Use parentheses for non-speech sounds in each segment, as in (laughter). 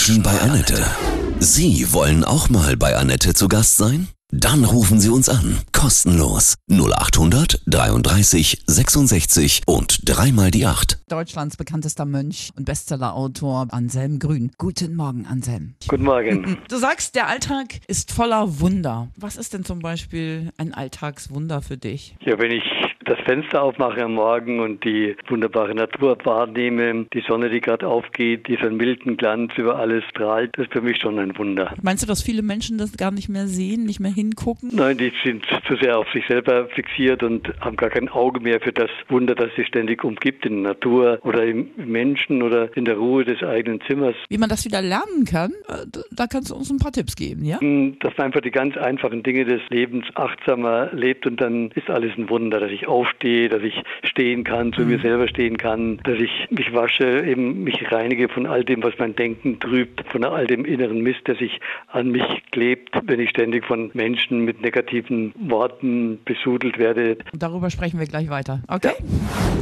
Menschen bei Annette. Sie wollen auch mal bei Annette zu Gast sein? Dann rufen Sie uns an. Kostenlos. 0800 33 66 und dreimal die 8. Deutschlands bekanntester Mönch und Bestsellerautor Anselm Grün. Guten Morgen, Anselm. Guten Morgen. (laughs) Du sagst, der Alltag ist voller Wunder. Was ist denn zum Beispiel ein Alltagswunder für dich? Ja, wenn ich das Fenster aufmache am Morgen und die wunderbare Natur wahrnehme, die Sonne, die gerade aufgeht, diesen milden Glanz über alles strahlt, das ist für mich schon ein Wunder. Meinst du, dass viele Menschen das gar nicht mehr sehen, nicht mehr hingucken? Nein, die sind zu sehr auf sich selber fixiert und haben gar kein Auge mehr für das Wunder, das sie ständig umgibt in der Natur oder im Menschen oder in der Ruhe des eigenen Zimmers. Wie man das wieder lernen kann, äh, da kannst du uns ein paar Tipps geben, ja? Dass man einfach die ganz einfachen Dinge des Lebens achtsamer lebt und dann ist alles ein Wunder, dass ich aufstehe, dass ich stehen kann, zu mir selber stehen kann, dass ich mich wasche, eben mich reinige von all dem, was mein Denken trübt, von all dem inneren Mist, der sich an mich klebt, wenn ich ständig von Menschen mit negativen Worten besudelt werde. Darüber sprechen wir gleich weiter. Okay?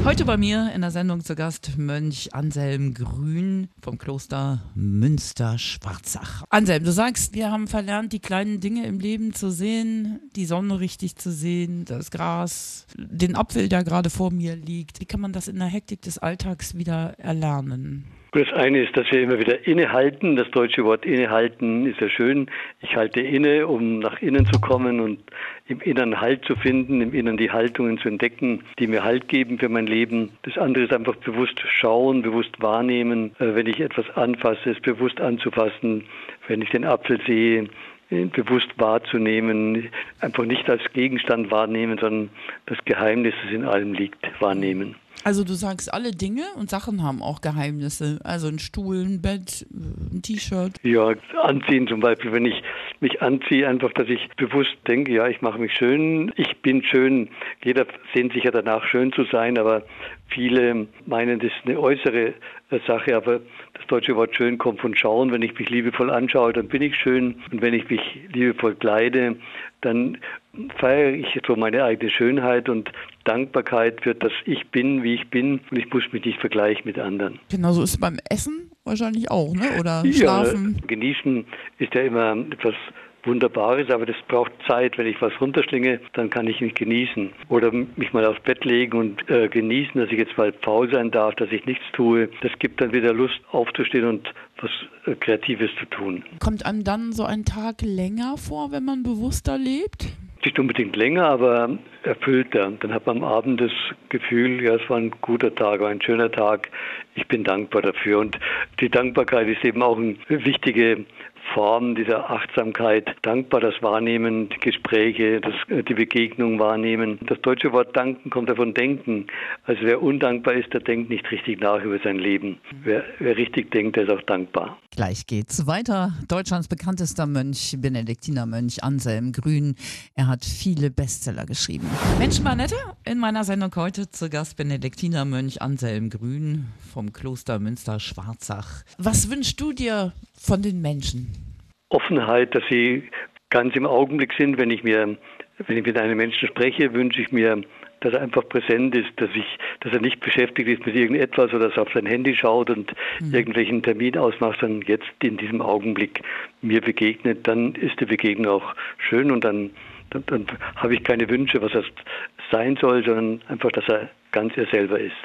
Heute bei mir in der Sendung zu Gast Mönch Anselm Grün vom Kloster Münster-Schwarzach. Anselm, du sagst, wir haben verlernt, die kleinen Dinge im Leben zu sehen, die Sonne richtig zu sehen, das Gras, den Apfel, der gerade vor mir liegt. Wie kann man das in der Hektik des Alltags wieder erlernen? Das eine ist, dass wir immer wieder innehalten. Das deutsche Wort innehalten ist ja schön. Ich halte inne, um nach innen zu kommen und im Inneren Halt zu finden, im Inneren die Haltungen zu entdecken, die mir Halt geben für mein Leben. Das andere ist einfach bewusst schauen, bewusst wahrnehmen. Äh, Wenn ich etwas anfasse, es bewusst anzufassen. Wenn ich den Apfel sehe, bewusst wahrzunehmen, einfach nicht als Gegenstand wahrnehmen, sondern das Geheimnis, das in allem liegt, wahrnehmen. Also du sagst, alle Dinge und Sachen haben auch Geheimnisse. Also ein Stuhl, ein Bett, äh, ein T-Shirt. Ja, anziehen zum Beispiel, wenn ich mich anziehe, einfach, dass ich bewusst denke, ja, ich mache mich schön, ich bin schön. Jeder sehnt sich ja danach, schön zu sein, aber viele meinen, das ist eine äußere äh, Sache, aber das deutsche Wort schön kommt von schauen. Wenn ich mich liebevoll anschaue, dann bin ich schön. Und wenn ich mich liebevoll kleide, dann feiere ich so meine eigene Schönheit und Dankbarkeit für das Ich bin, wie ich bin. Und ich muss mich nicht vergleichen mit anderen. Genauso ist es beim Essen wahrscheinlich auch, ne? Oder Schlafen. Ja, genießen ist ja immer etwas Wunderbares, aber das braucht Zeit. Wenn ich was runterschlinge, dann kann ich nicht genießen. Oder mich mal aufs Bett legen und äh, genießen, dass ich jetzt mal faul sein darf, dass ich nichts tue. Das gibt dann wieder Lust aufzustehen und was äh, Kreatives zu tun. Kommt einem dann so ein Tag länger vor, wenn man bewusster lebt? Nicht unbedingt länger, aber erfüllter. Dann hat man am Abend das Gefühl, ja, es war ein guter Tag, war ein schöner Tag. Ich bin dankbar dafür. Und die Dankbarkeit ist eben auch eine wichtige Form dieser Achtsamkeit. Dankbar das Wahrnehmen, die Gespräche, das, die Begegnung wahrnehmen. Das deutsche Wort danken kommt davon denken. Also wer undankbar ist, der denkt nicht richtig nach über sein Leben. Wer, wer richtig denkt, der ist auch dankbar. Gleich geht's weiter. Deutschlands bekanntester Mönch, Benediktinermönch Anselm Grün. Er hat viele Bestseller geschrieben. Mensch, Manette, in meiner Sendung heute zu Gast Benediktinermönch Anselm Grün vom Kloster Münster-Schwarzach. Was wünschst du dir von den Menschen? Offenheit, dass sie ganz im Augenblick sind. Wenn ich mir, wenn ich mit einem Menschen spreche, wünsche ich mir, dass er einfach präsent ist, dass ich, dass er nicht beschäftigt ist mit irgendetwas oder dass er auf sein Handy schaut und mhm. irgendwelchen Termin ausmacht, sondern jetzt in diesem Augenblick mir begegnet, dann ist die Begegnung auch schön und dann, dann, dann habe ich keine Wünsche, was er sein soll, sondern einfach, dass er ganz er selber ist.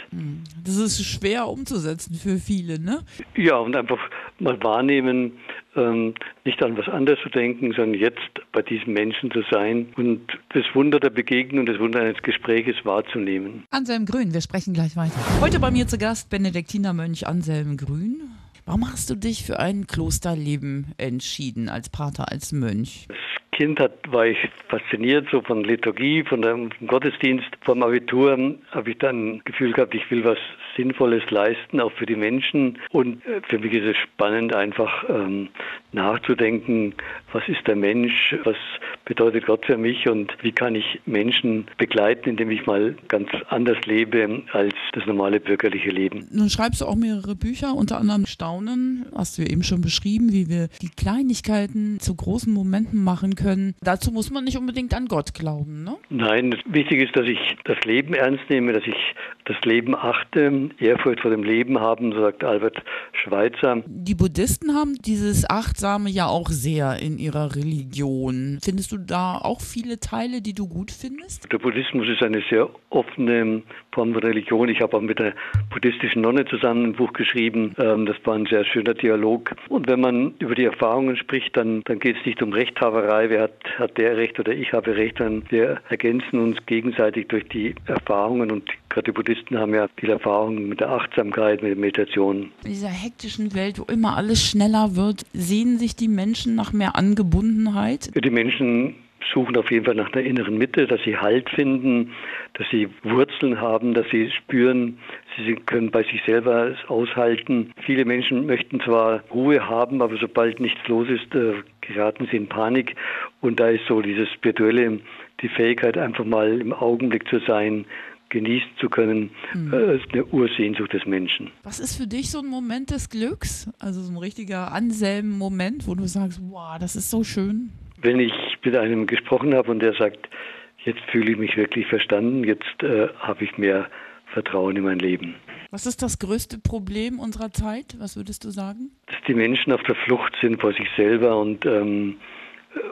Das ist schwer umzusetzen für viele, ne? Ja, und einfach mal wahrnehmen, ähm, nicht an was anderes zu denken, sondern jetzt bei diesem Menschen zu sein und das Wunder der Begegnung, das Wunder eines Gespräches wahrzunehmen. Anselm Grün, wir sprechen gleich weiter. Heute bei mir zu Gast Benediktinermönch Anselm Grün. Warum hast du dich für ein Klosterleben entschieden, als Pater, als Mönch? Als Kind hat, war ich fasziniert so von Liturgie, von dem Gottesdienst. Vom Abitur habe ich dann Gefühl gehabt, ich will was Sinnvolles leisten, auch für die Menschen. Und äh, für mich ist es spannend, einfach ähm, nachzudenken, was ist der Mensch, was bedeutet Gott für mich und wie kann ich Menschen begleiten, indem ich mal ganz anders lebe als das normale bürgerliche Leben. Nun schreibst du auch mehrere Bücher, unter anderem Staunen, hast du ja eben schon beschrieben, wie wir die Kleinigkeiten zu großen Momenten machen können. Dazu muss man nicht unbedingt an Gott glauben, ne? Nein, wichtig ist, dass ich das Leben ernst nehme, dass ich das Leben achte Ehrfurcht vor dem Leben haben, so sagt Albert Schweitzer. Die Buddhisten haben dieses Achtsame ja auch sehr in ihrer Religion. Findest du da auch viele Teile, die du gut findest? Der Buddhismus ist eine sehr offene Form von Religion. Ich habe auch mit einer buddhistischen Nonne zusammen ein Buch geschrieben. Ähm, das war ein sehr schöner Dialog. Und wenn man über die Erfahrungen spricht, dann, dann geht es nicht um Rechthaberei, wer hat, hat der Recht oder ich habe Recht, sondern wir ergänzen uns gegenseitig durch die Erfahrungen und gerade die Buddhisten haben ja viel Erfahrung mit der Achtsamkeit, mit der Meditation. In dieser hektischen Welt, wo immer alles schneller wird, sehen sich die Menschen nach mehr Angebundenheit? Die Menschen suchen auf jeden Fall nach einer inneren Mitte, dass sie Halt finden, dass sie Wurzeln haben, dass sie spüren, sie können bei sich selber es aushalten. Viele Menschen möchten zwar Ruhe haben, aber sobald nichts los ist, äh, geraten sie in Panik. Und da ist so dieses spirituelle, die Fähigkeit, einfach mal im Augenblick zu sein, genießen zu können, äh, ist eine Ursehnsucht des Menschen. Was ist für dich so ein Moment des Glücks? Also so ein richtiger Anselm-Moment, wo du sagst, wow, das ist so schön? Wenn ich mit einem gesprochen habe und der sagt, jetzt fühle ich mich wirklich verstanden, jetzt äh, habe ich mehr Vertrauen in mein Leben. Was ist das größte Problem unserer Zeit? Was würdest du sagen? Dass die Menschen auf der Flucht sind vor sich selber und ähm,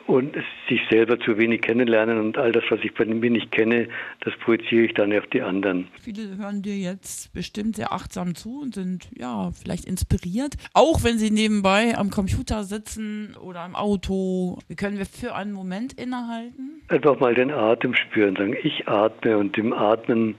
und sich selber zu wenig kennenlernen und all das, was ich bei mir nicht kenne, das projiziere ich dann auf die anderen. Viele hören dir jetzt bestimmt sehr achtsam zu und sind ja vielleicht inspiriert, auch wenn sie nebenbei am Computer sitzen oder im Auto. Wie können wir für einen Moment innehalten? Einfach mal den Atem spüren, sagen, ich atme und im Atmen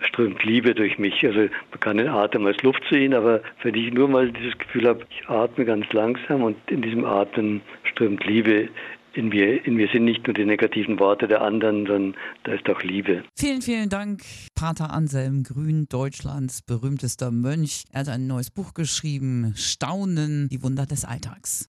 strömt Liebe durch mich. Also man kann den Atem als Luft sehen, aber wenn ich nur mal dieses Gefühl habe, ich atme ganz langsam und in diesem Atmen strömt Liebe in mir, in mir sind nicht nur die negativen Worte der anderen, sondern da ist auch Liebe. Vielen, vielen Dank, Pater Anselm Grün, Deutschlands berühmtester Mönch. Er hat ein neues Buch geschrieben, Staunen, die Wunder des Alltags.